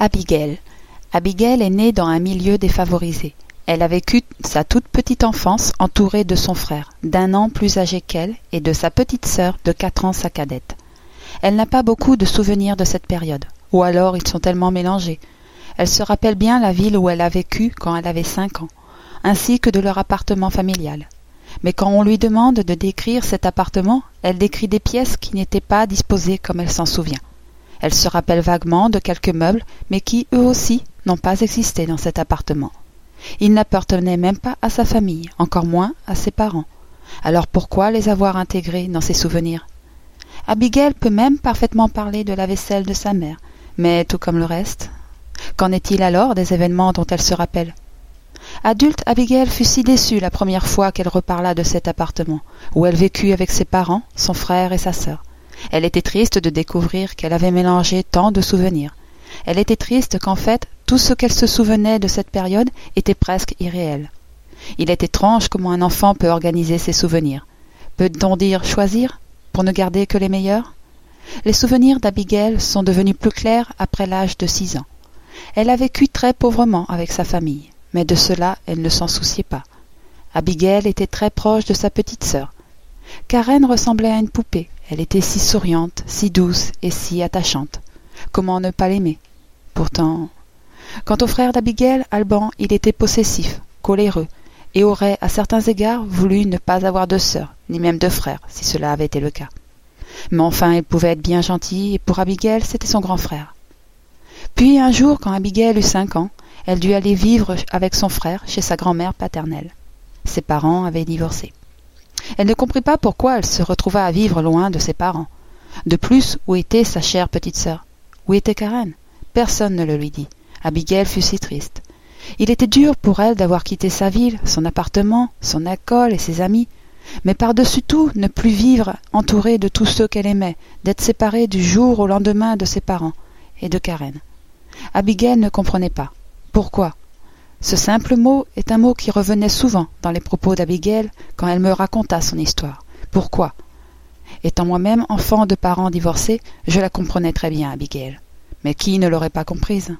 Abigail. Abigail est née dans un milieu défavorisé. Elle a vécu sa toute petite enfance entourée de son frère, d'un an plus âgé qu'elle, et de sa petite sœur, de quatre ans sa cadette. Elle n'a pas beaucoup de souvenirs de cette période, ou alors ils sont tellement mélangés. Elle se rappelle bien la ville où elle a vécu quand elle avait cinq ans, ainsi que de leur appartement familial. Mais quand on lui demande de décrire cet appartement, elle décrit des pièces qui n'étaient pas disposées comme elle s'en souvient. Elle se rappelle vaguement de quelques meubles, mais qui, eux aussi, n'ont pas existé dans cet appartement. Ils n'appartenaient même pas à sa famille, encore moins à ses parents. Alors pourquoi les avoir intégrés dans ses souvenirs? Abigail peut même parfaitement parler de la vaisselle de sa mère, mais tout comme le reste. Qu'en est-il alors des événements dont elle se rappelle? Adulte, Abigail fut si déçue la première fois qu'elle reparla de cet appartement, où elle vécut avec ses parents, son frère et sa sœur. Elle était triste de découvrir qu'elle avait mélangé tant de souvenirs. Elle était triste qu'en fait, tout ce qu'elle se souvenait de cette période était presque irréel. Il est étrange comment un enfant peut organiser ses souvenirs. Peut-on dire choisir, pour ne garder que les meilleurs? Les souvenirs d'Abigail sont devenus plus clairs après l'âge de six ans. Elle a vécu très pauvrement avec sa famille, mais de cela elle ne s'en souciait pas. Abigail était très proche de sa petite sœur. Karen ressemblait à une poupée. Elle était si souriante, si douce et si attachante. Comment ne pas l'aimer? Pourtant. Quant au frère d'Abigail, Alban, il était possessif, coléreux, et aurait, à certains égards, voulu ne pas avoir de sœur, ni même de frère, si cela avait été le cas. Mais enfin, il pouvait être bien gentil, et pour Abigail, c'était son grand frère. Puis un jour, quand Abigail eut cinq ans, elle dut aller vivre avec son frère chez sa grand-mère paternelle. Ses parents avaient divorcé. Elle ne comprit pas pourquoi elle se retrouva à vivre loin de ses parents. De plus, où était sa chère petite sœur? Où était Karen? Personne ne le lui dit. Abigail fut si triste. Il était dur pour elle d'avoir quitté sa ville, son appartement, son école et ses amis, mais par-dessus tout ne plus vivre entourée de tous ceux qu'elle aimait, d'être séparée du jour au lendemain de ses parents et de Karen. Abigail ne comprenait pas. Pourquoi? Ce simple mot est un mot qui revenait souvent dans les propos d'Abigail quand elle me raconta son histoire. Pourquoi? Étant moi-même enfant de parents divorcés, je la comprenais très bien, Abigail. Mais qui ne l'aurait pas comprise?